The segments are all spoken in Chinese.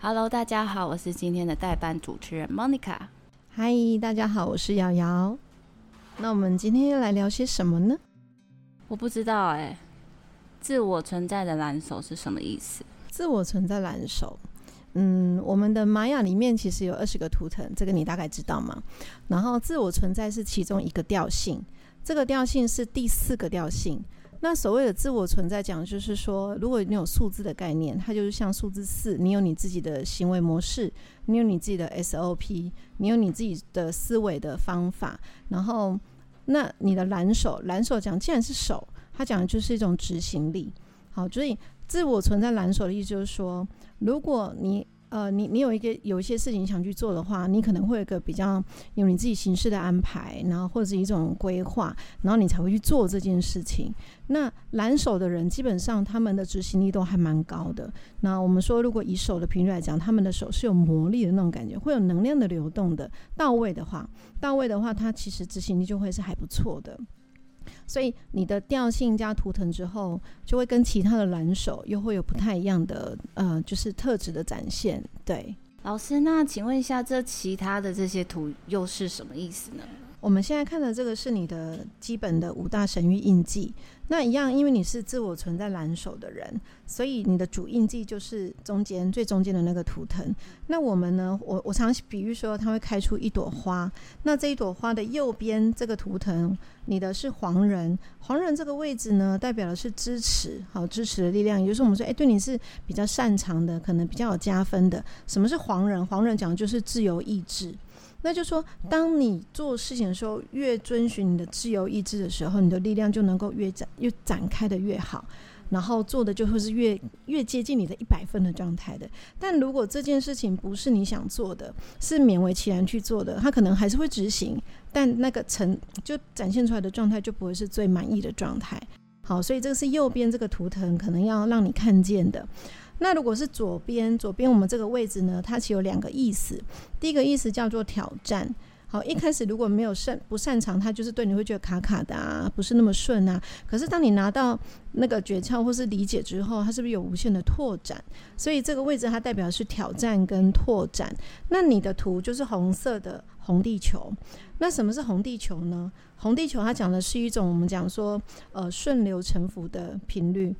Hello，大家好，我是今天的代班主持人 Monica。嗨，大家好，我是瑶瑶。那我们今天要来聊些什么呢？我不知道哎、欸，自我存在的蓝手是什么意思？自我存在蓝手，嗯，我们的玛雅里面其实有二十个图腾，这个你大概知道吗？然后自我存在是其中一个调性，这个调性是第四个调性。那所谓的自我存在，讲就是说，如果你有数字的概念，它就是像数字四，你有你自己的行为模式，你有你自己的 SOP，你有你自己的思维的方法。然后，那你的蓝手，蓝手讲既然是手，它讲的就是一种执行力。好，所以自我存在蓝手的意思就是说，如果你呃，你你有一个有一些事情想去做的话，你可能会有一个比较有你自己形式的安排，然后或者是一种规划，然后你才会去做这件事情。那蓝手的人基本上他们的执行力都还蛮高的。那我们说，如果以手的频率来讲，他们的手是有魔力的那种感觉，会有能量的流动的。到位的话，到位的话，它其实执行力就会是还不错的。所以你的调性加图腾之后，就会跟其他的蓝手又会有不太一样的呃，就是特质的展现。对，老师，那请问一下，这其他的这些图又是什么意思呢？我们现在看的这个是你的基本的五大神域印记。那一样，因为你是自我存在蓝手的人，所以你的主印记就是中间最中间的那个图腾。那我们呢？我我常比喻说，它会开出一朵花。那这一朵花的右边这个图腾，你的是黄人。黄人这个位置呢，代表的是支持，好支持的力量。也就是我们说，哎，对你是比较擅长的，可能比较有加分的。什么是黄人？黄人讲的就是自由意志。那就说，当你做事情的时候，越遵循你的自由意志的时候，你的力量就能够越展越展开的越好，然后做的就会是越越接近你的一百分的状态的。但如果这件事情不是你想做的，是勉为其难去做的，他可能还是会执行，但那个成就展现出来的状态就不会是最满意的状态。好，所以这个是右边这个图腾可能要让你看见的。那如果是左边，左边我们这个位置呢，它其实有两个意思。第一个意思叫做挑战。好，一开始如果没有擅不擅长，它就是对你会觉得卡卡的啊，不是那么顺啊。可是当你拿到那个诀窍或是理解之后，它是不是有无限的拓展？所以这个位置它代表是挑战跟拓展。那你的图就是红色的红地球。那什么是红地球呢？红地球它讲的是一种我们讲说呃顺流成符的频率。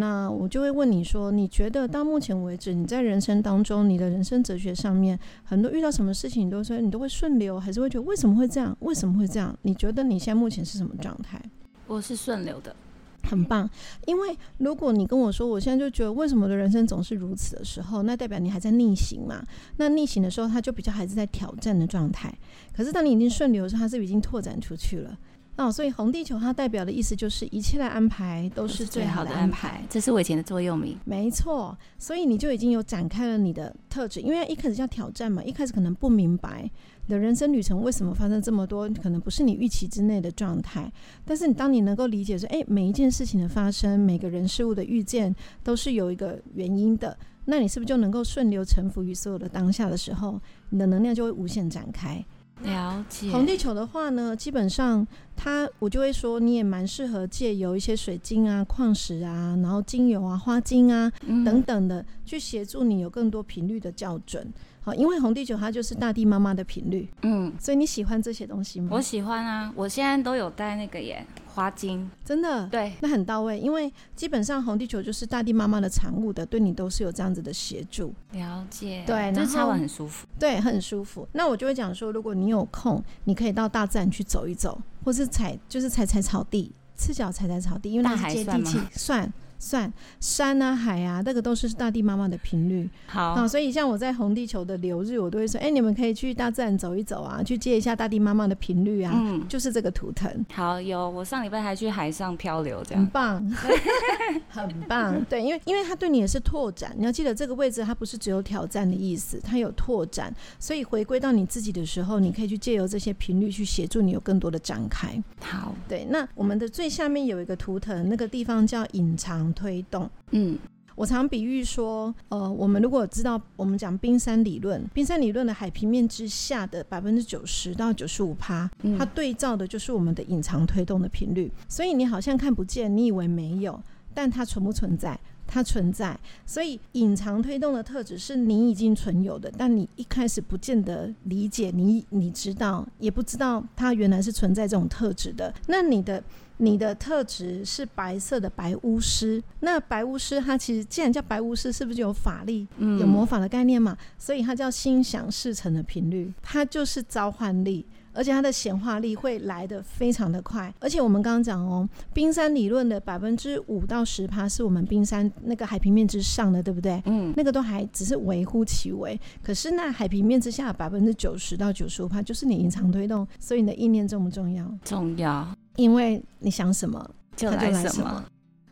那我就会问你说，你觉得到目前为止，你在人生当中，你的人生哲学上面，很多遇到什么事情，你都说你都会顺流，还是会觉得为什么会这样？为什么会这样？你觉得你现在目前是什么状态？我是顺流的，很棒。因为如果你跟我说，我现在就觉得为什么我的人生总是如此的时候，那代表你还在逆行嘛？那逆行的时候，它就比较还是在挑战的状态。可是当你已经顺流的时候，它是不是已经拓展出去了。哦，所以红地球它代表的意思就是一切的安排都是最好的安排，这是我以前的座右铭。没错，所以你就已经有展开了你的特质，因为一开始叫挑战嘛，一开始可能不明白你的人生旅程为什么发生这么多，可能不是你预期之内的状态。但是你当你能够理解说，哎，每一件事情的发生，每个人事物的遇见都是有一个原因的，那你是不是就能够顺流成浮于所有的当下的时候，你的能量就会无限展开。了解。红地球的话呢，基本上它我就会说，你也蛮适合借由一些水晶啊、矿石啊，然后精油啊、花精啊、嗯、等等的，去协助你有更多频率的校准。好，因为红地球它就是大地妈妈的频率，嗯，所以你喜欢这些东西吗？我喜欢啊，我现在都有带那个耶。花精。真的？对，那很到位，因为基本上红地球就是大地妈妈的产物的，对你都是有这样子的协助。了解，对，然后擦完很舒服，对，很舒服。那我就会讲说，如果你有空，你可以到大自然去走一走，或是踩，就是踩踩草地，赤脚踩踩草地，因为那是接地气，算算山啊、海啊，那个都是大地妈妈的频率。好啊，所以像我在红地球的流日，我都会说，哎、欸，你们可以去大自然走一走啊，去接一下大地妈妈的频率啊。嗯，就是这个图腾。好，有我上礼拜还去海上漂流，这样很棒，很棒。对，因为因为它对你也是拓展。你要记得这个位置，它不是只有挑战的意思，它有拓展。所以回归到你自己的时候，你可以去借由这些频率去协助你有更多的展开。好，对。那我们的最下面有一个图腾，那个地方叫隐藏推动。嗯，我常比喻说，呃，我们如果知道我们讲冰山理论，冰山理论的海平面之下的百分之九十到九十五趴，它对照的就是我们的隐藏推动的频率。所以你好像看不见，你以为没有，但它存不存在？它存在。所以隐藏推动的特质是你已经存有的，但你一开始不见得理解，你你知道也不知道它原来是存在这种特质的。那你的。你的特质是白色的白巫师，那白巫师它其实既然叫白巫师，是不是就有法力、有魔法的概念嘛？所以它叫心想事成的频率，它就是召唤力，而且它的显化力会来得非常的快。而且我们刚刚讲哦，冰山理论的百分之五到十趴是我们冰山那个海平面之上的，对不对？嗯，那个都还只是微乎其微。可是那海平面之下百分之九十到九十五趴就是你隐藏推动，所以你的意念重不重要？重要。因为你想什么，就来什么。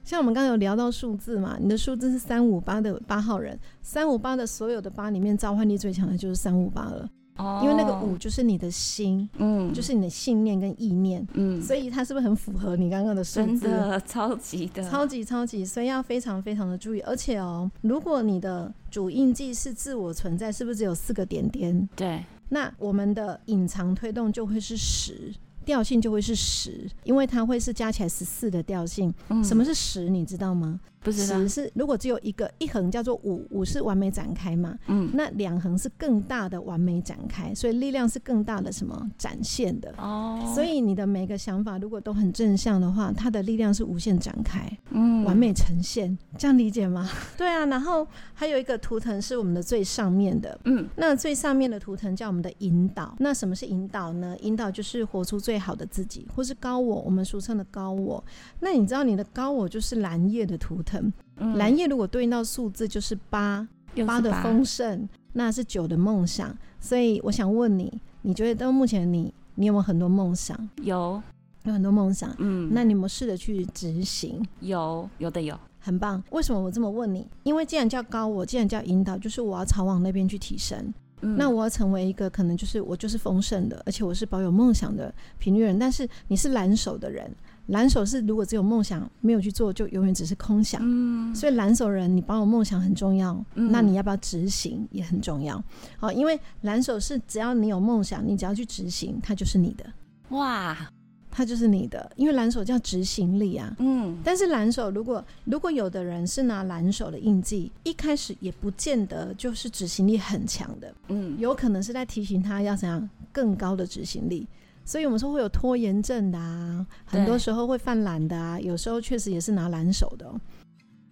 像我们刚刚有聊到数字嘛，你的数字是三五八的八号人，三五八的所有的八里面，召唤力最强的就是三五八了。哦，因为那个五就是你的心，嗯，就是你的信念跟意念，嗯，所以它是不是很符合你刚刚的数字？真的，超级的，超级超级，所以要非常非常的注意。而且哦，如果你的主印记是自我存在，是不是只有四个点点？对，那我们的隐藏推动就会是十。调性就会是十，因为它会是加起来十四的调性。嗯。什么是十？你知道吗？不知道。十是如果只有一个一横叫做五，五是完美展开嘛？嗯。那两横是更大的完美展开，所以力量是更大的什么展现的？哦。所以你的每个想法如果都很正向的话，它的力量是无限展开，嗯，完美呈现。这样理解吗？对啊。然后还有一个图腾是我们的最上面的，嗯，那最上面的图腾叫我们的引导。那什么是引导呢？引导就是活出最好的自己，或是高我，我们俗称的高我。那你知道你的高我就是蓝叶的图腾。嗯、蓝叶如果对应到数字就是八，八的丰盛，那是九的梦想。所以我想问你，你觉得到目前你你有没有很多梦想？有，有很多梦想。嗯，那你有没有试着去执行？有，有的有，很棒。为什么我这么问你？因为既然叫高我，既然叫引导，就是我要朝往那边去提升。嗯，那我要成为一个可能就是我就是丰盛的，而且我是保有梦想的频率人。但是你是蓝手的人。蓝手是如果只有梦想没有去做，就永远只是空想。嗯，所以蓝手人，你保有梦想很重要。嗯，那你要不要执行也很重要。好，因为蓝手是只要你有梦想，你只要去执行，它就是你的。哇，它就是你的，因为蓝手叫执行力啊。嗯，但是蓝手如果如果有的人是拿蓝手的印记，一开始也不见得就是执行力很强的。嗯，有可能是在提醒他要怎样更高的执行力。所以我们说会有拖延症的啊，很多时候会犯懒的啊，有时候确实也是拿懒手的喔。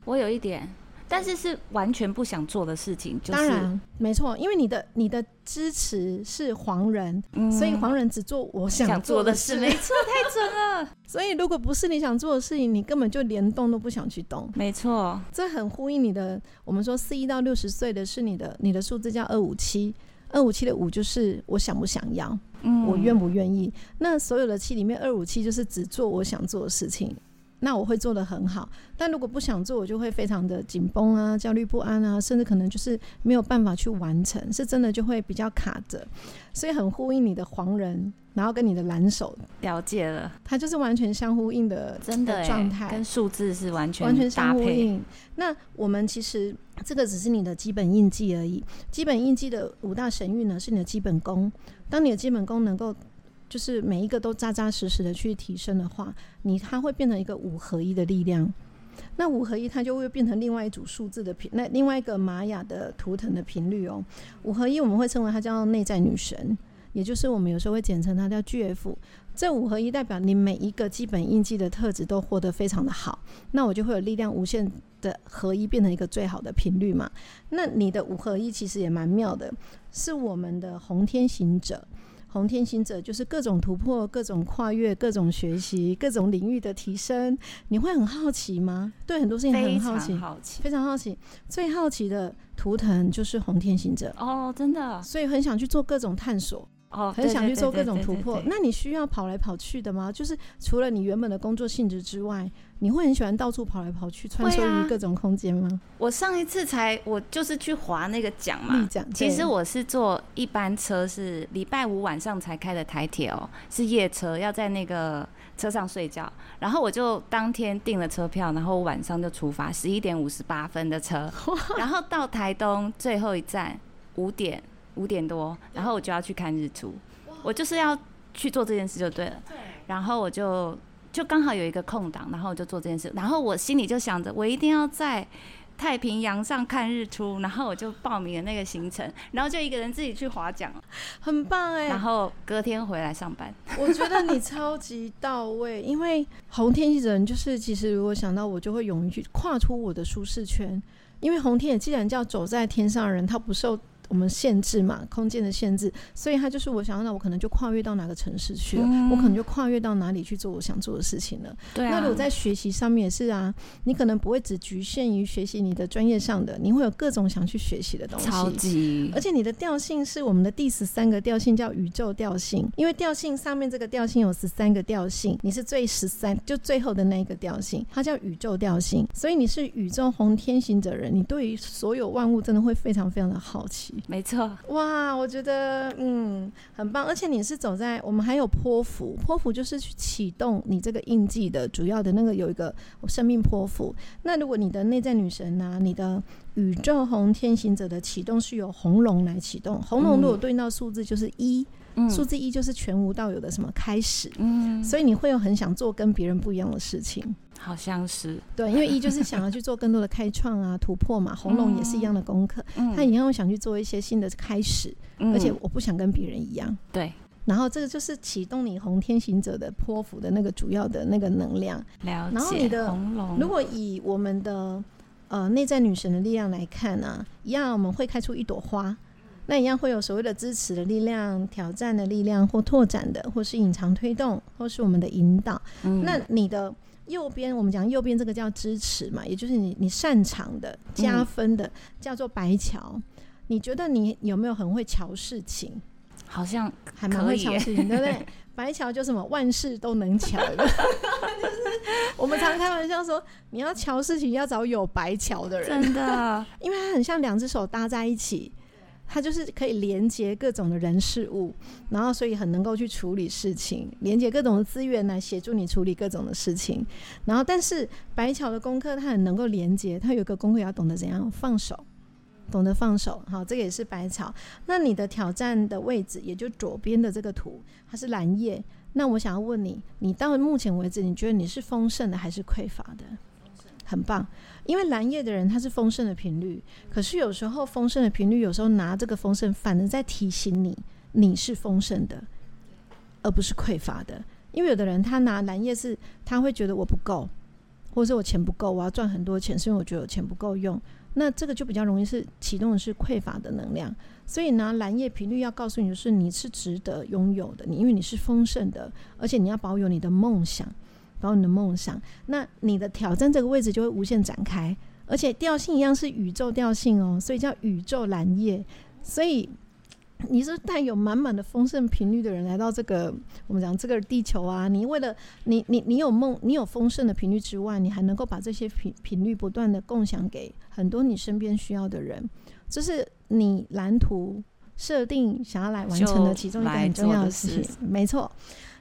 我有一点，但是是完全不想做的事情，就是。当然，没错，因为你的你的支持是黄人，嗯，所以黄人只做我想做的事。没错，太准了。所以如果不是你想做的事情，你根本就连动都不想去动。没错，这很呼应你的。我们说四一到六十岁的是你的，你的数字叫二五七，二五七的五就是我想不想要。嗯，我愿不愿意？那所有的气里面，二五气就是只做我想做的事情，那我会做得很好。但如果不想做，我就会非常的紧绷啊，焦虑不安啊，甚至可能就是没有办法去完成，是真的就会比较卡着。所以很呼应你的黄人，然后跟你的蓝手了解了，它就是完全相呼应的，真的状态，跟数字是完全完全相呼应。那我们其实这个只是你的基本印记而已，基本印记的五大神韵呢，是你的基本功。当你的基本功能够，就是每一个都扎扎实实的去提升的话，你它会变成一个五合一的力量。那五合一它就会变成另外一组数字的频，那另外一个玛雅的图腾的频率哦。五合一我们会称为它叫内在女神，也就是我们有时候会简称它叫 GF。这五合一代表你每一个基本印记的特质都获得非常的好，那我就会有力量无限的合一变成一个最好的频率嘛。那你的五合一其实也蛮妙的，是我们的红天行者。红天行者就是各种突破、各种跨越、各种学习、各种领域的提升。你会很好奇吗？对很多事情很好奇，非常好奇，非常好奇。最好奇的图腾就是红天行者哦，真的，所以很想去做各种探索。哦，很想去做各种突破。那你需要跑来跑去的吗？就是除了你原本的工作性质之外，你会很喜欢到处跑来跑去，穿梭于各种空间吗？我上一次才，我就是去划那个桨嘛。其实我是坐一班车，是礼拜五晚上才开的台铁哦，是夜车，要在那个车上睡觉。然后我就当天订了车票，然后晚上就出发，十一点五十八分的车，然后到台东最后一站五点。五点多，然后我就要去看日出，我就是要去做这件事就对了。对。然后我就就刚好有一个空档，然后我就做这件事。然后我心里就想着，我一定要在太平洋上看日出。然后我就报名了那个行程，然后就一个人自己去划桨，很棒哎。然后隔天回来上班。我觉得你超级到位，因为红天行者就是其实如果想到我，就会勇于去跨出我的舒适圈，因为红天也既然叫走在天上人，他不受。我们限制嘛，空间的限制，所以他就是我想要，那我可能就跨越到哪个城市去了，嗯、我可能就跨越到哪里去做我想做的事情了。对啊。那如果在学习上面也是啊，你可能不会只局限于学习你的专业上的，你会有各种想去学习的东西。超级。而且你的调性是我们的第十三个调性，叫宇宙调性。因为调性上面这个调性有十三个调性，你是最十三，就最后的那一个调性，它叫宇宙调性。所以你是宇宙红天行者人，你对于所有万物真的会非常非常的好奇。没错，哇，我觉得嗯很棒，而且你是走在我们还有泼幅，泼幅就是去启动你这个印记的主要的那个有一个生命泼幅。那如果你的内在女神啊，你的宇宙红天行者的启动是由红龙来启动，红龙如果对应到数字就是一，嗯，数字一就是全无到有的什么开始，嗯，所以你会有很想做跟别人不一样的事情。好像是对，因为一就是想要去做更多的开创啊、突破嘛。红龙也是一样的功课，他一样会想去做一些新的开始，而且我不想跟别人一样。对，然后这个就是启动你红天行者的泼妇的那个主要的那个能量。了解。然后你的红龙，如果以我们的呃内在女神的力量来看呢、啊，一样我们会开出一朵花，那一样会有所谓的支持的力量、挑战的力量，或拓展的，或是隐藏推动，或是我们的引导。那你的。右边我们讲右边这个叫支持嘛，也就是你你擅长的加分的，嗯、叫做白桥。你觉得你有没有很会瞧事情？好像还蛮会瞧事情，对不对？白桥就什么万事都能瞧的，就是我们常开玩笑说，你要瞧事情要找有白桥的人，真的，因为它很像两只手搭在一起。它就是可以连接各种的人事物，然后所以很能够去处理事情，连接各种的资源来协助你处理各种的事情。然后，但是白桥的功课它很能够连接，它有个功课要懂得怎样放手，懂得放手。好，这个也是白桥。那你的挑战的位置，也就左边的这个图，它是蓝叶。那我想要问你，你到目前为止，你觉得你是丰盛的还是匮乏的？很棒，因为蓝夜的人他是丰盛的频率，可是有时候丰盛的频率有时候拿这个丰盛，反而在提醒你你是丰盛的，而不是匮乏的。因为有的人他拿蓝夜是他会觉得我不够，或者是我钱不够，我要赚很多钱，是因为我觉得我钱不够用。那这个就比较容易是启动的是匮乏的能量。所以拿蓝夜频率要告诉你的是你是值得拥有的，你因为你是丰盛的，而且你要保有你的梦想。保你的梦想，那你的挑战这个位置就会无限展开，而且调性一样是宇宙调性哦，所以叫宇宙蓝夜。所以你是带有满满的丰盛频率的人来到这个我们讲这个地球啊，你为了你你你有梦，你有丰盛的频率之外，你还能够把这些频频率不断的共享给很多你身边需要的人，这是你蓝图设定想要来完成的其中一个很重要的事情，没错。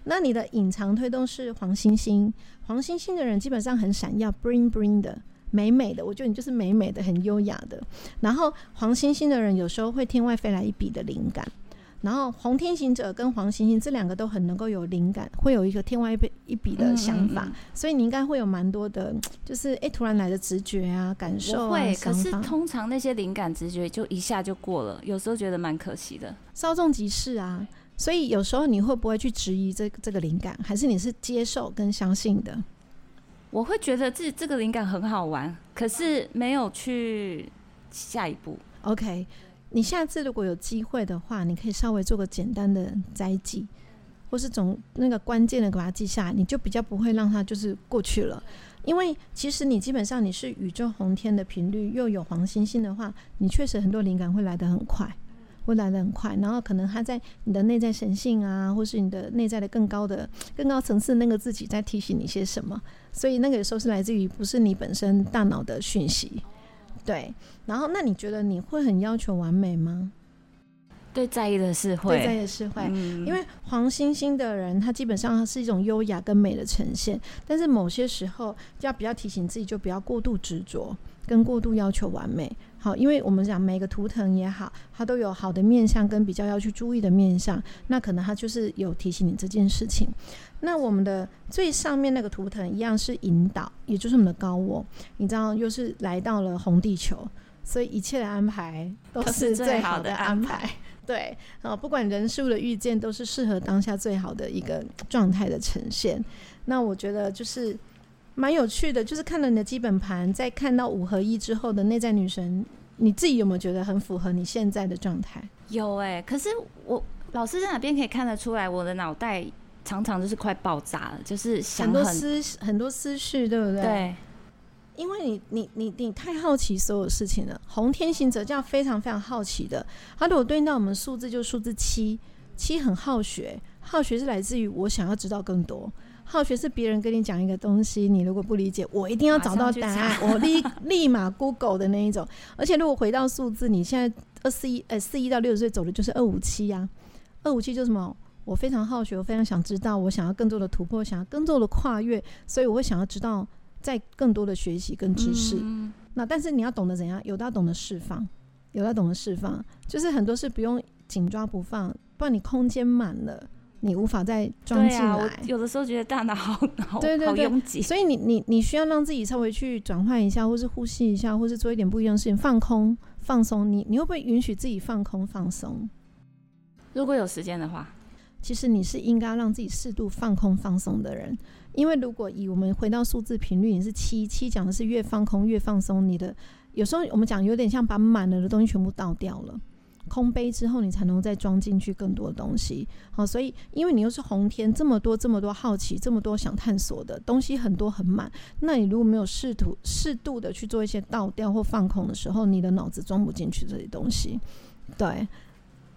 那你的隐藏推动是黄星星，黄星星的人基本上很闪耀，bling bling 的，美美的。我觉得你就是美美的，很优雅的。然后黄星星的人有时候会天外飞来一笔的灵感。然后红天行者跟黄星星这两个都很能够有灵感，会有一个天外一笔一笔的想法。嗯嗯嗯，所以你应该会有蛮多的，就是哎突然来的直觉啊、感受啊。会，可是通常那些灵感直觉就一下就过了，有时候觉得蛮可惜的，稍纵即逝啊。所以有时候你会不会去质疑这这个灵感，还是你是接受跟相信的？我会觉得自己这个灵感很好玩，可是没有去下一步。OK，你下次如果有机会的话，你可以稍微做个简单的摘记，或是总那个关键的给它记下来，你就比较不会让它就是过去了。因为其实你基本上你是宇宙红天的频率，又有黄星星的话，你确实很多灵感会来得很快，会来的很快。然后可能他在你的内在神性啊，或是你的内在的更高的、更高层次那个自己在提醒你些什么，所以那个有时候是来自于不是你本身大脑的讯息。对，然后那你觉得你会很要求完美吗？对，在意的是会，对，在意的是会，嗯、因为黄星星的人，他基本上是一种优雅跟美的呈现，但是某些时候要比较提醒自己，就不要过度执着跟过度要求完美。好，因为我们讲每个图腾也好，它都有好的面相跟比较要去注意的面相，那可能它就是有提醒你这件事情。那我们的最上面那个图腾一样是引导，也就是我们的高我，你知道，又是来到了红地球，所以一切的安排都是最好的安排。对，啊，不管人事物的遇见，都是适合当下最好的一个状态的呈现。那我觉得就是蛮有趣的，就是看了你的基本盘，在看到五合一之后的内在女神，你自己有没有觉得很符合你现在的状态？有哎、欸，可是我老师在哪边可以看得出来，我的脑袋。常常就是快爆炸了，就是想很，很多思很多思绪，对不对？对，因为你你你你太好奇所有事情了。红天行者这样非常非常好奇的，它如果对应到我们数字，就是数字七，七很好学，好学是来自于我想要知道更多，好学是别人跟你讲一个东西，你如果不理解，我一定要找到答案，我立 立马 Google 的那一种。而且如果回到数字，你现在二四一呃四一到六十岁走的就是二五七呀，二五七就是什么？我非常好学，我非常想知道，我想要更多的突破，想要更多的跨越，所以我会想要知道在更多的学习跟知识。嗯、那但是你要懂得怎样，有的要懂得释放，有的要懂得释放，就是很多事不用紧抓不放，不然你空间满了，你无法再装进来。啊、有的时候觉得大脑好好对对对，好拥挤，所以你你你需要让自己稍微去转换一下，或是呼吸一下，或是做一点不一样的事情，放空放松。你你会不会允许自己放空放松？如果有时间的话。其实你是应该让自己适度放空放松的人，因为如果以我们回到数字频率，你是七七讲的是越放空越放松，你的有时候我们讲有点像把满了的东西全部倒掉了，空杯之后你才能再装进去更多的东西。好，所以因为你又是红天，这么多这么多好奇，这么多想探索的东西很多很满，那你如果没有试图适度的去做一些倒掉或放空的时候，你的脑子装不进去这些东西，对。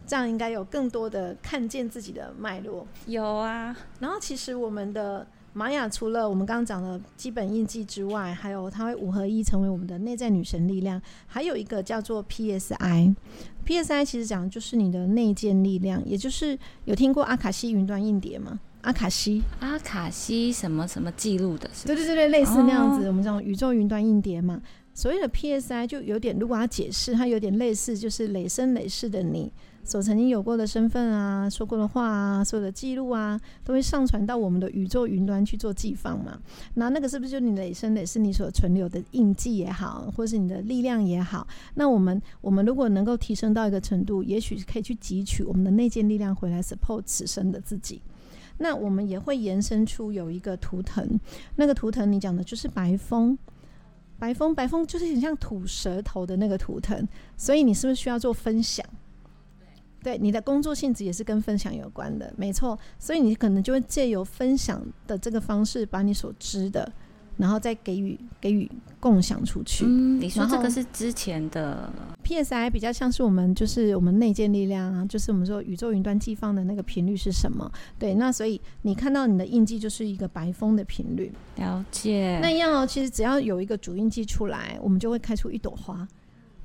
这样应该有更多的看见自己的脉络。有啊，然后其实我们的玛雅除了我们刚刚讲的基本印记之外，还有它会五合一成为我们的内在女神力量，还有一个叫做 PSI。PSI 其实讲的就是你的内建力量，也就是有听过阿卡西云端硬碟吗？阿卡西，阿卡西什么什么记录的是是？对对对对，类似那样子，哦、我们讲宇宙云端硬碟嘛。所谓的 PSI 就有点，如果要解释，它有点类似，就是累生累世的你。所曾经有过的身份啊，说过的话啊，所有的记录啊，都会上传到我们的宇宙云端去做寄放嘛。那那个是不是就你累生累世你所存留的印记也好，或是你的力量也好？那我们我们如果能够提升到一个程度，也许可以去汲取我们的内建力量回来 support 此生的自己。那我们也会延伸出有一个图腾，那个图腾你讲的就是白风，白风白风就是很像吐舌头的那个图腾，所以你是不是需要做分享？对，你的工作性质也是跟分享有关的，没错。所以你可能就会借由分享的这个方式，把你所知的，然后再给予给予共享出去。嗯，你说这个是之前的 PSI 比较像是我们就是我们内建力量啊，就是我们说宇宙云端寄放的那个频率是什么？对，那所以你看到你的印记就是一个白风的频率。了解。那一样哦，其实只要有一个主印记出来，我们就会开出一朵花。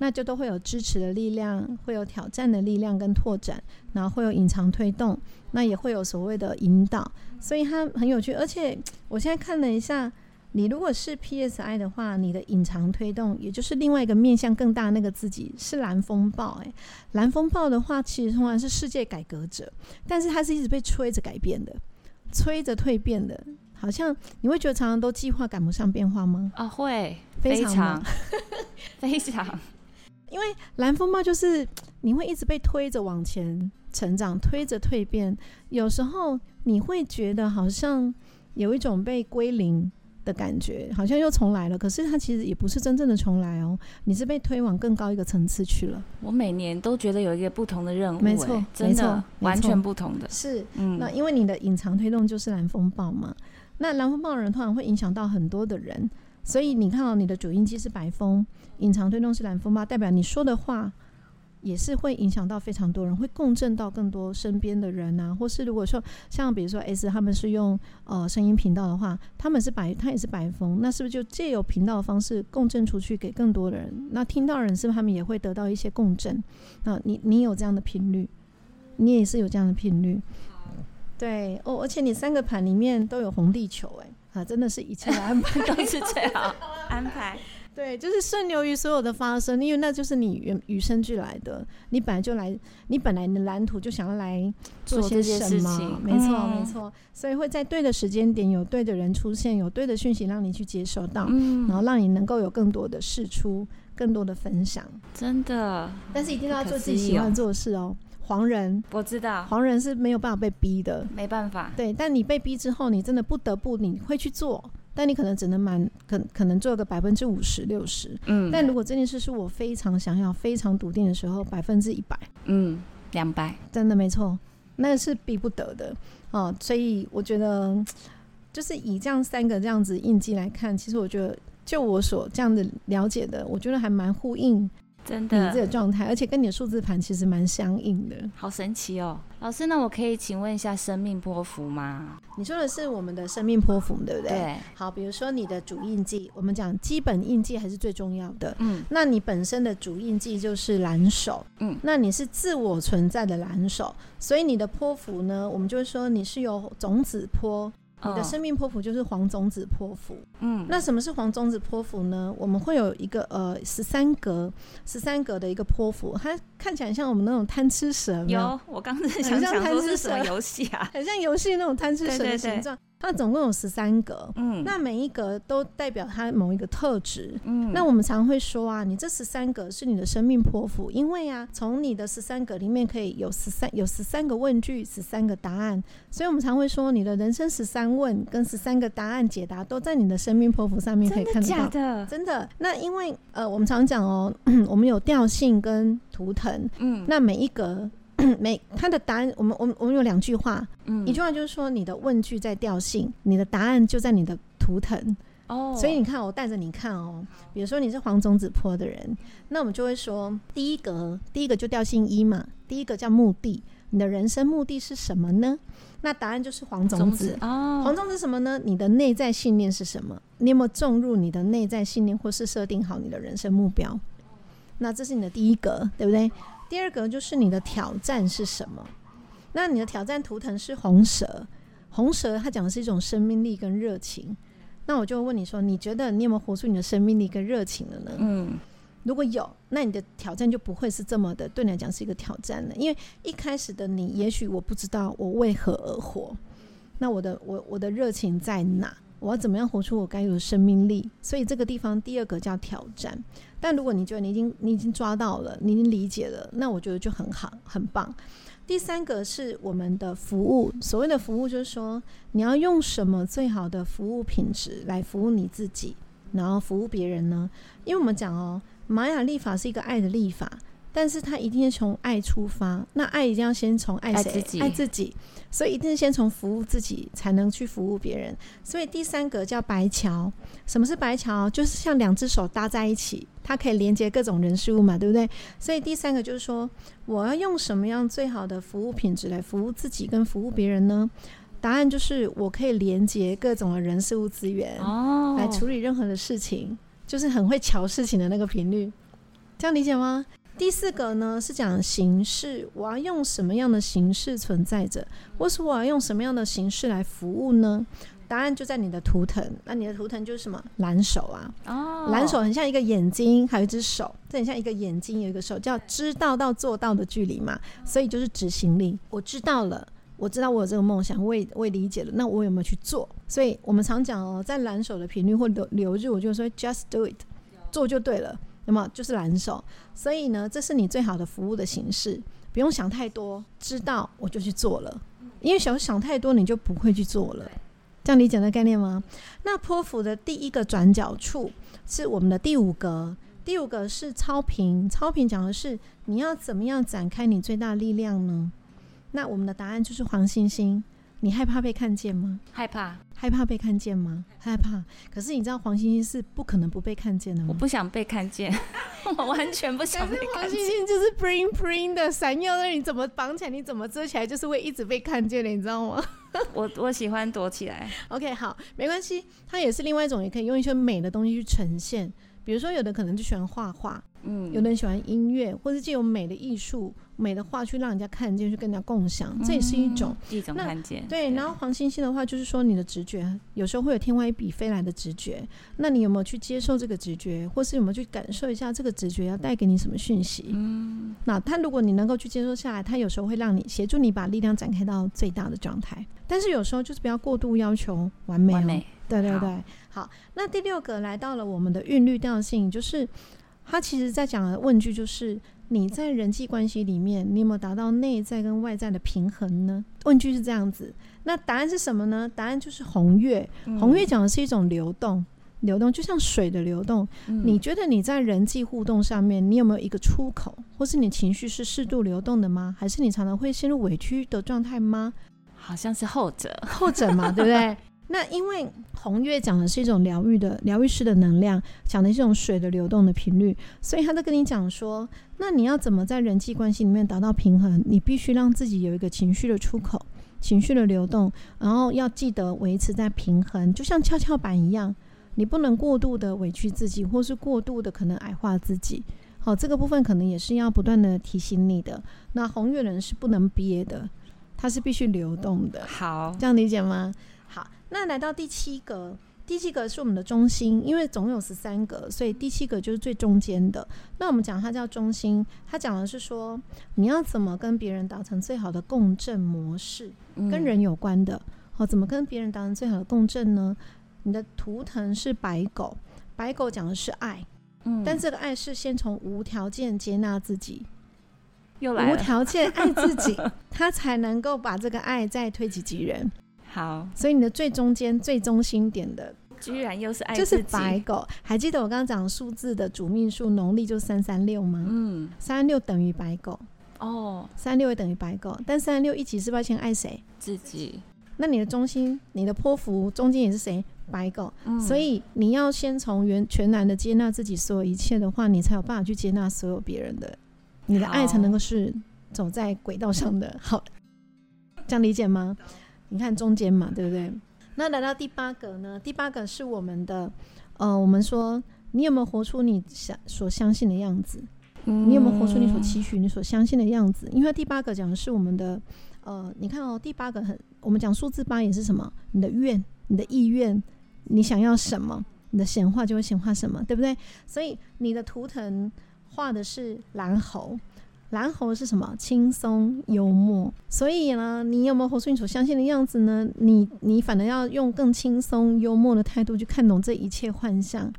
那就都会有支持的力量，会有挑战的力量跟拓展，然后会有隐藏推动，那也会有所谓的引导，所以它很有趣。而且我现在看了一下，你如果是 PSI 的话，你的隐藏推动，也就是另外一个面向更大那个自己是蓝风暴。诶，蓝风暴的话，其实通常是世界改革者，但是它是一直被吹着改变的，吹着蜕变的，好像你会觉得常常都计划赶不上变化吗？啊，会，非常，非常。因为蓝风暴就是你会一直被推着往前成长，推着蜕变。有时候你会觉得好像有一种被归零，的感觉，好像又重来了。可是它其实也不是真正的重来哦，你是被推往更高一个层次去了。我每年都觉得有一个不同的任务，没错，真的没错，完全不同的。是，嗯，那因为你的隐藏推动就是蓝风暴嘛，那蓝风暴的人通常会影响到很多的人，所以你看到你的主音机是白风，隐藏推动是蓝风暴，代表你说的话。也是会影响到非常多人，会共振到更多身边的人啊，或是如果说像比如说 S 他们是用呃声音频道的话，他们是白，他也是白风，那是不是就借由频道的方式共振出去给更多的人？那听到人是不是他们也会得到一些共振？那你你有这样的频率，你也是有这样的频率，对哦，而且你三个盘里面都有红地球，哎啊，真的是一切的安排都是这样 安排。对，就是顺流于所有的发生，因为那就是你与与生俱来的，你本来就来，你本来的蓝图就想要来做些什么，事情没错、嗯、没错，所以会在对的时间点有对的人出现，有对的讯息让你去接收到，嗯、然后让你能够有更多的事出，更多的分享，真的，但是一定要做自己喜欢做的事哦。黄人，我知道，黄人是没有办法被逼的，没办法，对，但你被逼之后，你真的不得不，你会去做。但你可能只能满，可可能做个百分之五十六十，嗯。但如果这件事是我非常想要、非常笃定的时候，百分之一百，嗯，两百，真的没错，那是逼不得的哦。所以我觉得，就是以这样三个这样子印记来看，其实我觉得，就我所这样的了解的，我觉得还蛮呼应。真的，你这个状态，而且跟你的数字盘其实蛮相应的，好神奇哦！老师，那我可以请问一下生命波幅吗？你说的是我们的生命波幅，对不对？对。好，比如说你的主印记，我们讲基本印记还是最重要的。嗯。那你本身的主印记就是蓝手，嗯。那你是自我存在的蓝手，所以你的波幅呢，我们就是说你是有种子波。你的生命波符就是黄种子波符。嗯，那什么是黄种子波符呢？我们会有一个呃十三格，十三格的一个波符，它看起来像我们那种贪吃蛇有？我刚才想想说是什么游戏啊？很像游戏那种贪吃蛇的形状。它总共有十三格，嗯，那每一格都代表它某一个特质，嗯，那我们常会说啊，你这十三格是你的生命剖腹，因为啊，从你的十三格里面可以有十三有十三个问句，十三个答案，所以我们常会说，你的人生十三问跟十三个答案解答都在你的生命剖腹上面可以看得到，真的假的？真的。那因为呃，我们常讲哦，我们有调性跟图腾，嗯，那每一格。每他的答案，我们我们我们有两句话，嗯，一句话就是说你的问句在调性，你的答案就在你的图腾哦。所以你看，我带着你看哦，比如说你是黄种子坡的人，那我们就会说第一格第一个就调性一嘛，第一个叫目的，你的人生目的是什么呢？那答案就是黄种子哦。黄种子什么呢？你的内在信念是什么？你有没有种入你的内在信念，或是设定好你的人生目标？那这是你的第一格，对不对？第二个就是你的挑战是什么？那你的挑战图腾是红蛇，红蛇它讲的是一种生命力跟热情。那我就问你说，你觉得你有没有活出你的生命力跟热情了呢？嗯，如果有，那你的挑战就不会是这么的，对你来讲是一个挑战了。因为一开始的你，也许我不知道我为何而活，那我的我我的热情在哪？我要怎么样活出我该有的生命力？所以这个地方第二个叫挑战。但如果你觉得你已经你已经抓到了，你已经理解了，那我觉得就很好，很棒。第三个是我们的服务。所谓的服务，就是说你要用什么最好的服务品质来服务你自己，然后服务别人呢？因为我们讲哦，玛雅历法是一个爱的历法。但是他一定是从爱出发，那爱一定要先从爱谁？爱自己，爱自己，所以一定是先从服务自己，才能去服务别人。所以第三个叫白桥，什么是白桥？就是像两只手搭在一起，它可以连接各种人事物嘛，对不对？所以第三个就是说，我要用什么样最好的服务品质来服务自己跟服务别人呢？答案就是我可以连接各种的人事物资源，哦，来处理任何的事情，就是很会瞧事情的那个频率，这样理解吗？第四个呢是讲形式，我要用什么样的形式存在着，或是我要用什么样的形式来服务呢？答案就在你的图腾，那你的图腾就是什么？蓝手啊，哦，蓝手很像一个眼睛，还有一只手，这很像一个眼睛，有一个手，叫知道到做到的距离嘛，所以就是执行力。我知道了，我知道我有这个梦想，我也我也理解了，那我有没有去做？所以我们常讲哦，在蓝手的频率或流流日，我就说 just do it，做就对了。那么就是蓝手，所以呢，这是你最好的服务的形式，不用想太多，知道我就去做了，因为想想太多，你就不会去做了。这样理解的概念吗？那波符的第一个转角处是我们的第五格，第五格是超频，超频讲的是你要怎么样展开你最大力量呢？那我们的答案就是黄星星。你害怕被看见吗？害怕，害怕被看见吗？害怕。可是你知道黄星星是不可能不被看见的吗？我不想被看见，我完全不想被看见。黄星星就是 bling bling 的闪耀，那你怎么绑起来，你怎么遮起来，就是会一直被看见的，你知道吗？我我喜欢躲起来。OK，好，没关系，它也是另外一种，也可以用一些美的东西去呈现。比如说，有的可能就喜欢画画，嗯，有的人喜欢音乐，或者借由美的艺术、美的画去让人家看见，去跟人家共享，嗯、这也是一种一种看见。对，对，然后黄星星的话，就是说你的直觉有时候会有天外一笔飞来的直觉，那你有没有去接受这个直觉，或是有没有去感受一下这个直觉要带给你什么讯息？嗯，那他如果你能够去接受下来，他有时候会让你协助你把力量展开到最大的状态，但是有时候就是不要过度要求完美，完美。对对对。好，那第六个来到了我们的韵律调性，就是他其实在讲的问句，就是你在人际关系里面，你有没有达到内在跟外在的平衡呢？问句是这样子，那答案是什么呢？答案就是红月。红月讲的是一种流动，流动就像水的流动。你觉得你在人际互动上面，你有没有一个出口，或是你情绪是适度流动的吗？还是你常常会陷入委屈的状态吗？好像是后者，后者嘛，对不对？那因为红月讲的是一种疗愈的疗愈师的能量，讲的是一种水的流动的频率，所以他在跟你讲说，那你要怎么在人际关系里面达到平衡？你必须让自己有一个情绪的出口，情绪的流动，然后要记得维持在平衡，就像跷跷板一样，你不能过度的委屈自己，或是过度的可能矮化自己。好，这个部分可能也是要不断的提醒你的。那红月人是不能憋的，它是必须流动的。好，这样理解吗？好，那来到第七格，第七格是我们的中心，因为总有十三格，所以第七格就是最中间的。那我们讲它叫中心，它讲的是说你要怎么跟别人达成最好的共振模式，跟人有关的。好、嗯，怎么跟别人达成最好的共振呢？你的图腾是白狗，白狗讲的是爱，嗯，但这个爱是先从无条件接纳自己，又来无条件爱自己，他才能够把这个爱再推己及人。好，所以你的最中间、最中心点的，居然又是爱就是白狗。还记得我刚刚讲数字的主命数农历就三三六吗？嗯，三三六等于白狗。哦，三六也等于白狗，但三三六一起是不是要先爱谁？自己。那你的中心、你的泼妇中间也是谁？白狗。嗯，所以你要先从原全然的接纳自己所有一切的话，你才有办法去接纳所有别人的，你的爱才能够是走在轨道上的。好，这样理解吗？你看中间嘛，对不对？那来到第八个呢？第八个是我们的，呃，我们说你有没有活出你想所相信的样子？你有没有活出你所期许、你所相信的样子？因为第八个讲的是我们的，呃，你看哦，第八个很，我们讲数字八也是什么？你的愿、你的意愿，你想要什么？你的显化就会显化什么，对不对？所以你的图腾画的是蓝猴。蓝猴是什么？轻松幽默。所以呢，你有没有活出你所相信的样子呢？你你反而要用更轻松幽默的态度去看懂这一切幻象，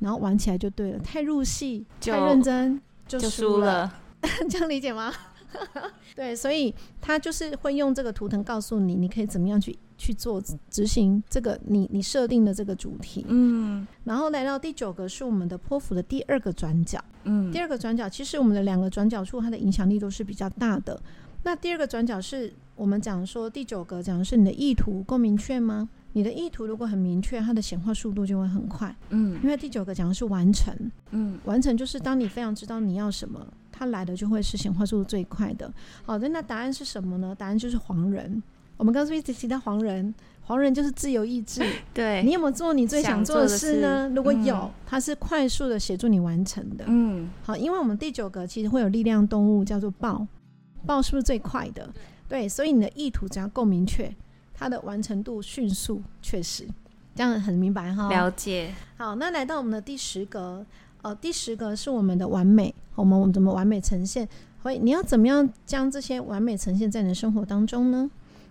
然后玩起来就对了。太入戏、太认真就输了，了 这样理解吗？对，所以他就是会用这个图腾告诉你，你可以怎么样去去做执行这个你你设定的这个主题。嗯，然后来到第九个是我们的波符的第二个转角。嗯，第二个转角其实我们的两个转角处它的影响力都是比较大的。那第二个转角是我们讲说第九个讲的是你的意图够明确吗？你的意图如果很明确，它的显化速度就会很快。嗯，因为第九个讲的是完成。嗯，完成就是当你非常知道你要什么。它来的就会是显化速度最快的。好的，那答案是什么呢？答案就是黄人。我们刚刚一直提到黄人，黄人就是自由意志。对，你有没有做你最想做的事呢？如果有，它是快速的协助你完成的。嗯，好，因为我们第九个其实会有力量动物叫做豹，豹是不是最快的？对，所以你的意图只要够明确，它的完成度迅速，确实，这样很明白哈。了解。好，那来到我们的第十格。呃，第十个是我们的完美，我们我们怎么完美呈现？所以你要怎么样将这些完美呈现在你的生活当中呢？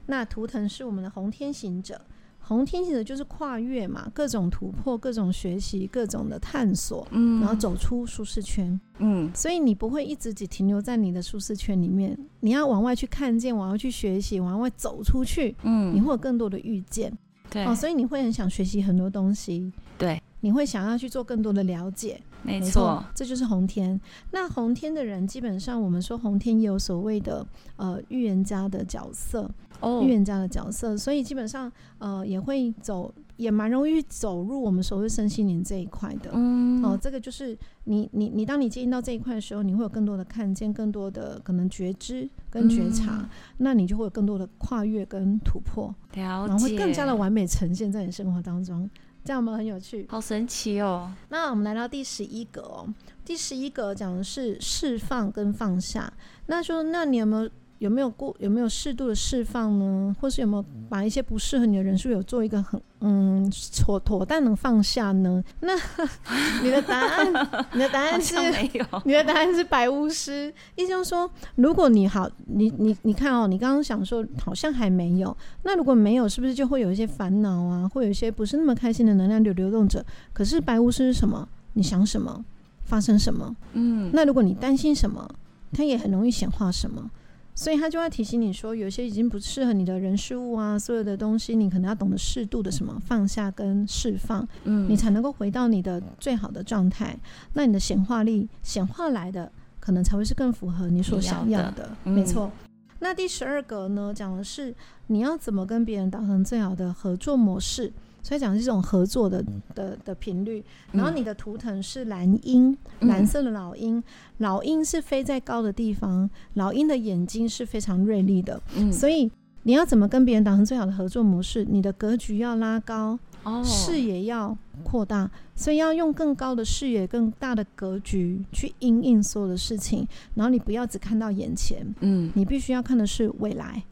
那图腾是我们的红天行者，红天行者就是跨越嘛，各种突破，各种学习，各种的探索，嗯，然后走出舒适圈，嗯，所以你不会一直只停留在你的舒适圈里面，你要往外去看见，往外去学习，往外走出去，嗯，你会有更多的遇见。对哦，所以你会很想学习很多东西，对，你会想要去做更多的了解。没错，这就是红天。那红天的人，基本上我们说红天也有所谓的呃预言家的角色哦，预言家的角色，所以基本上呃也会走，也蛮容易走入我们所谓身心灵这一块的。嗯，哦，这个就是你你你，当你接近到这一块的时候，你会有更多的看见，更多的可能觉知跟觉察，嗯、那你就会有更多的跨越跟突破，了解，然后会更加的完美呈现在你生活当中。这样我们很有趣，好神奇哦！那我们来到第十一格哦，第十一格讲的是释放跟放下。那说，那你有没有有没有过有没有适度的释放呢？或是有没有把一些不适合你的人数有做一个很嗯妥妥当能放下呢？那 你的答案，你的答案是没有，你的答案是白巫师。意思就是说，如果你好，你你你看哦，你刚刚想说好像还没有，那如果没有，是不是就会有一些烦恼啊，会有一些不是那么开心的能量流流动着？可是白巫师是什么？你想什么，发生什么？嗯，那如果你担心什么，它也很容易显化什么。所以他就会提醒你说，有些已经不适合你的人事物啊，所有的东西，你可能要懂得适度的什么放下跟释放，嗯，你才能够回到你的最好的状态。那你的显化力显化来的，可能才会是更符合你所想要的。要的嗯、没错。那第十二个呢，讲的是你要怎么跟别人达成最好的合作模式。所以讲这种合作的的的频率，然后你的图腾是蓝鹰，嗯、蓝色的老鹰，老鹰是飞在高的地方，老鹰的眼睛是非常锐利的，嗯、所以你要怎么跟别人达成最好的合作模式？你的格局要拉高，哦、视野要扩大，所以要用更高的视野、更大的格局去因应所有的事情，然后你不要只看到眼前，嗯，你必须要看的是未来。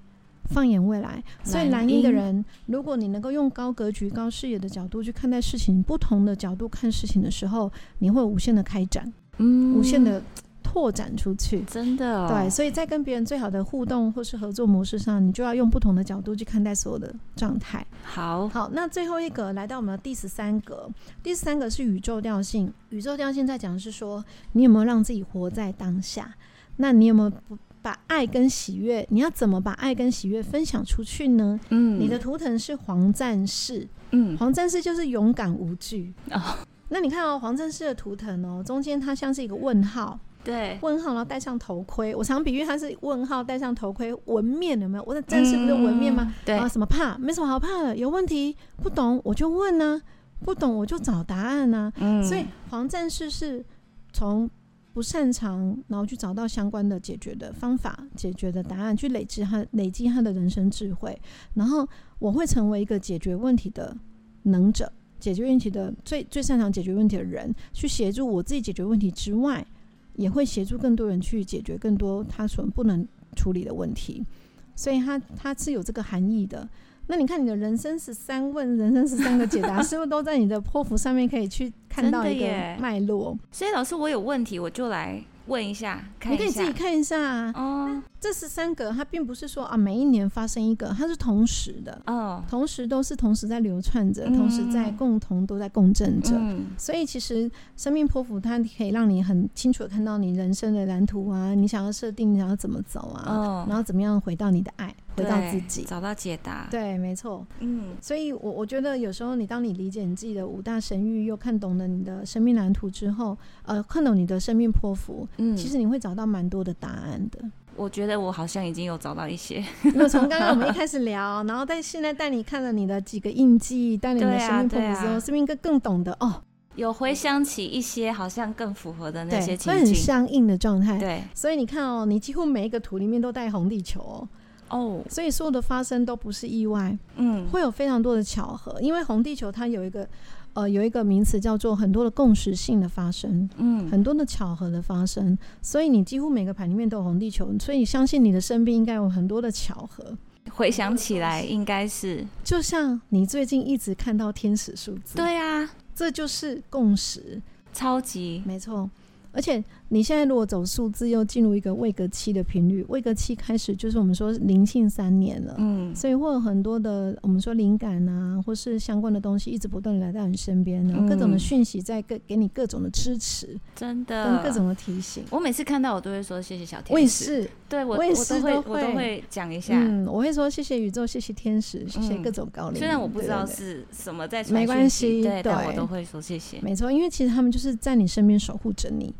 放眼未来，所以蓝鹰的人，如果你能够用高格局、高视野的角度去看待事情，不同的角度看事情的时候，你会无限的开展，嗯，无限的拓展出去，真的、哦，对。所以在跟别人最好的互动或是合作模式上，你就要用不同的角度去看待所有的状态。好，好，那最后一个来到我们的第十三格，第十三个是宇宙调性。宇宙调性在讲的是说，你有没有让自己活在当下？那你有没有不？把爱跟喜悦，你要怎么把爱跟喜悦分享出去呢？嗯，你的图腾是黄战士，嗯，黄战士就是勇敢无惧哦。那你看哦，黄战士的图腾哦，中间它像是一个问号，对，问号，然后戴上头盔。我常比喻它是问号戴上头盔，纹面有没有？我的战士不是纹面吗？嗯、对啊，什么怕？没什么好怕的。有问题不懂我就问呢、啊，不懂我就找答案呢、啊。嗯，所以黄战士是从。不擅长，然后去找到相关的解决的方法、解决的答案，去累积他累积他的人生智慧。然后我会成为一个解决问题的能者，解决问题的最最擅长解决问题的人，去协助我自己解决问题之外，也会协助更多人去解决更多他所不能处理的问题。所以他他是有这个含义的。那你看你的人生十三问，人生十三个解答，是不是都在你的泼幅上面可以去看到一个脉络？所以老师，我有问题，我就来问一下，看一下，你可以自己看一下啊。哦。这十三个，它并不是说啊，每一年发生一个，它是同时的哦，同时都是同时在流窜着，嗯、同时在共同都在共振着。嗯、所以其实生命剖腹它可以让你很清楚的看到你人生的蓝图啊，你想要设定，你想要怎么走啊，哦、然后怎么样回到你的爱，回到自己，找到解答。对，没错。嗯，所以我我觉得有时候你当你理解你自己的五大神域，又看懂了你的生命蓝图之后，呃，看懂你的生命剖腹，嗯，其实你会找到蛮多的答案的。我觉得我好像已经有找到一些。我从刚刚我们一开始聊，然后在现在带你看了你的几个印记，带你的 生命波符之后，是不是应该更懂得哦？有回想起一些好像更符合的那些情景，会很相应的状态。对，所以你看哦，你几乎每一个图里面都带红地球哦。哦，所以所有的发生都不是意外，嗯，会有非常多的巧合，因为红地球它有一个。呃，有一个名词叫做很多的共识性的发生，嗯，很多的巧合的发生，所以你几乎每个盘里面都有红地球，所以你相信你的身边应该有很多的巧合。回想起来，应该是就像你最近一直看到天使数字，对啊，这就是共识，超级没错。而且你现在如果走数字，又进入一个位格期的频率，位格期开始就是我们说灵性三年了，嗯，所以会有很多的我们说灵感啊，或是相关的东西，一直不断的来到你身边，然后各种的讯息在各给你各种的支持，真的，跟各种的提醒。我每次看到我都会说谢谢小天使，我也是，对我，我也是都会，会我都会讲一下，嗯，我会说谢谢宇宙，谢谢天使，谢谢各种高灵。虽然我不知道是什么在传讯息，没关系，对，但我都会说谢谢。没错，因为其实他们就是在你身边守护着你。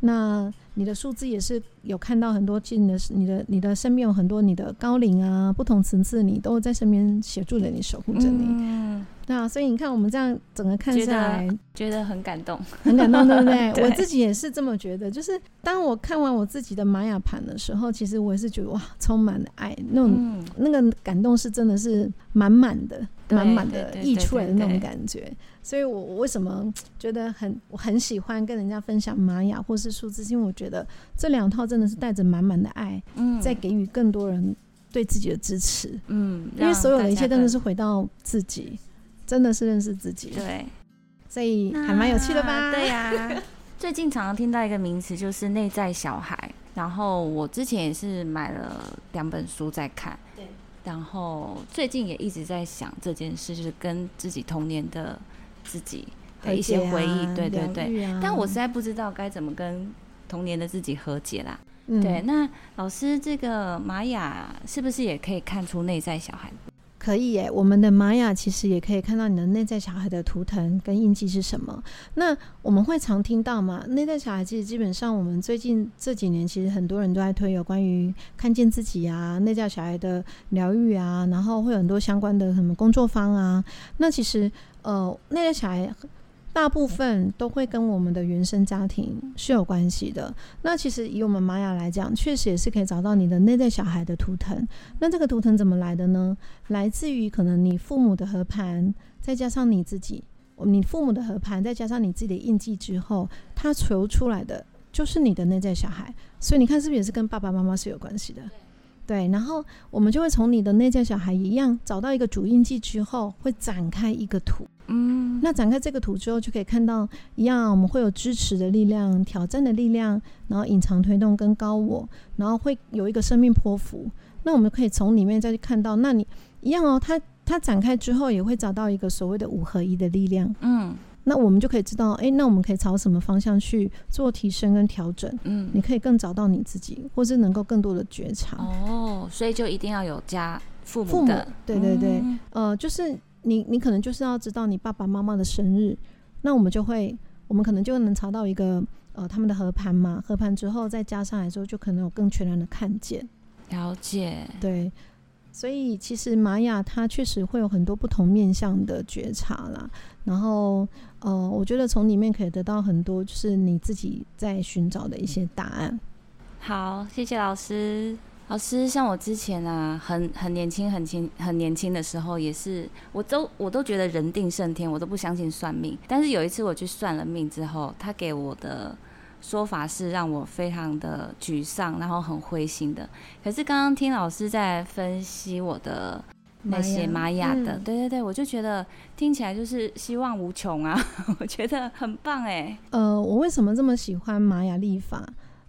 那你的数字也是有看到很多，其实你的、你的、你的身边有很多你的高龄啊，不同层次，你都在身边协助着你，守护着你。嗯，那所以你看，我们这样整个看下来，觉，觉得很感动，很感动，对不对？对，我自己也是这么觉得。就是当我看完我自己的玛雅盘的时候，其实我也是觉得哇，充满了爱，那种、嗯、那个感动是真的是满满的。满满的溢出来的那种感觉，所以我我为什么觉得很我很喜欢跟人家分享玛雅或是数字，因为我觉得这两套真的是带着满满的爱，嗯，在给予更多人对自己的支持，嗯，因为所有的一切真的是回到自己，真的是认识自己，对，所以还蛮有趣的吧？对呀、啊，最近常常听到一个名词就是内在小孩，然后我之前也是买了两本书在看，对。然后最近也一直在想这件事，就是跟自己童年的自己的一些回忆，对对对。但我实在不知道该怎么跟童年的自己和解啦。对，那老师，这个玛雅是不是也可以看出内在小孩？可以耶，我们的玛雅其实也可以看到你的内在小孩的图腾跟印记是什么。那我们会常听到嘛？内在小孩其实基本上，我们最近这几年其实很多人都在推有关于看见自己啊，内在小孩的疗愈啊，然后会有很多相关的什么工作方啊。那其实呃，内在小孩。大部分都会跟我们的原生家庭是有关系的。那其实以我们玛雅来讲，确实也是可以找到你的内在小孩的图腾。那这个图腾怎么来的呢？来自于可能你父母的合盘，再加上你自己，你父母的合盘，再加上你自己的印记之后，它求出来的就是你的内在小孩。所以你看，是不是也是跟爸爸妈妈是有关系的？对。然后我们就会从你的内在小孩一样，找到一个主印记之后，会展开一个图。嗯，那展开这个图之后，就可以看到一样，我们会有支持的力量、挑战的力量，然后隐藏推动跟高我，然后会有一个生命波符。那我们可以从里面再去看到，那你一样哦，它它展开之后也会找到一个所谓的五合一的力量。嗯，那我们就可以知道，哎，那我们可以朝什么方向去做提升跟调整？嗯，你可以更找到你自己，或是能够更多的觉察。哦，所以就一定要有家父母的，父母，对对对，嗯、呃，就是。你你可能就是要知道你爸爸妈妈的生日，那我们就会，我们可能就能查到一个呃他们的合盘嘛，合盘之后再加上来之后，就可能有更全然的看见。了解，对，所以其实玛雅它确实会有很多不同面向的觉察啦，然后呃，我觉得从里面可以得到很多，就是你自己在寻找的一些答案。好，谢谢老师。老师，像我之前啊，很很年轻、很轻、很年轻的时候，也是，我都我都觉得人定胜天，我都不相信算命。但是有一次我去算了命之后，他给我的说法是让我非常的沮丧，然后很灰心的。可是刚刚听老师在分析我的那些玛雅的，嗯、对对对，我就觉得听起来就是希望无穷啊，我觉得很棒哎。呃，我为什么这么喜欢玛雅历法？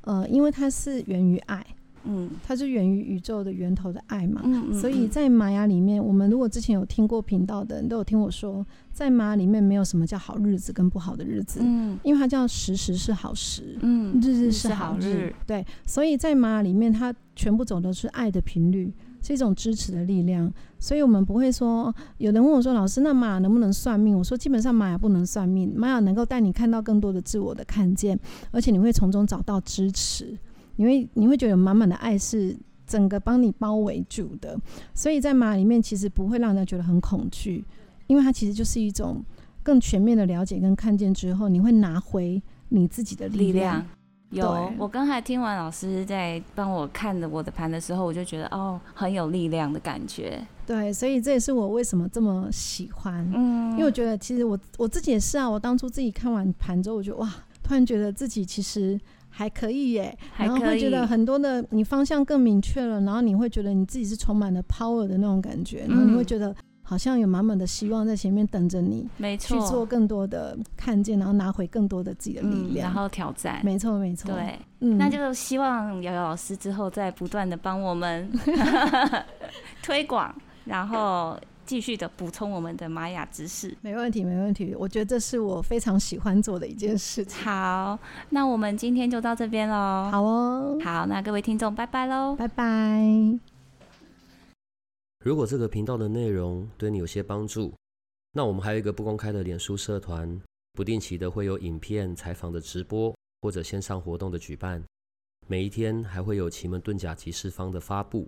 呃，因为它是源于爱。嗯，它是源于宇宙的源头的爱嘛，嗯，所以在玛雅里面，我们如果之前有听过频道的人都有听我说，在玛雅里面没有什么叫好日子跟不好的日子，嗯，因为它叫时时是好时，嗯，日日是好日，是好日，对，所以在玛雅里面，它全部走的是爱的频率，是一种支持的力量，所以我们不会说，有人问我说，老师，那玛雅能不能算命？我说，基本上玛雅不能算命，玛雅能够带你看到更多的自我的看见，而且你会从中找到支持。你会你会觉得满满的爱是整个帮你包围住的，所以在马里面其实不会让人觉得很恐惧，因为它其实就是一种更全面的了解跟看见之后，你会拿回你自己的力量。力量。有，我刚才听完老师在帮我看的我的盘的时候，我就觉得哦，很有力量的感觉。对，所以这也是我为什么这么喜欢，嗯，因为我觉得其实我我自己也是啊，我当初自己看完盘之后，我就哇，突然觉得自己其实。还可以耶，然后会觉得很多的你方向更明确了，然后你会觉得你自己是充满了 power 的那种感觉，然后你会觉得好像有满满的希望在前面等着你，没错，去做更多的看见，然后拿回更多的自己的力量，嗯、然后挑战。没错，没错。对，嗯，那就希望瑶瑶老师之后再不断的帮我们 推广，然后。继续的补充我们的玛雅知识，没问题，没问题。我觉得这是我非常喜欢做的一件事情。好，那我们今天就到这边喽。好哦，好，那各位听众，拜拜喽，拜拜。如果这个频道的内容对你有些帮助，那我们还有一个不公开的脸书社团，不定期的会有影片、采访的直播或者线上活动的举办，每一天还会有奇门遁甲集市方的发布。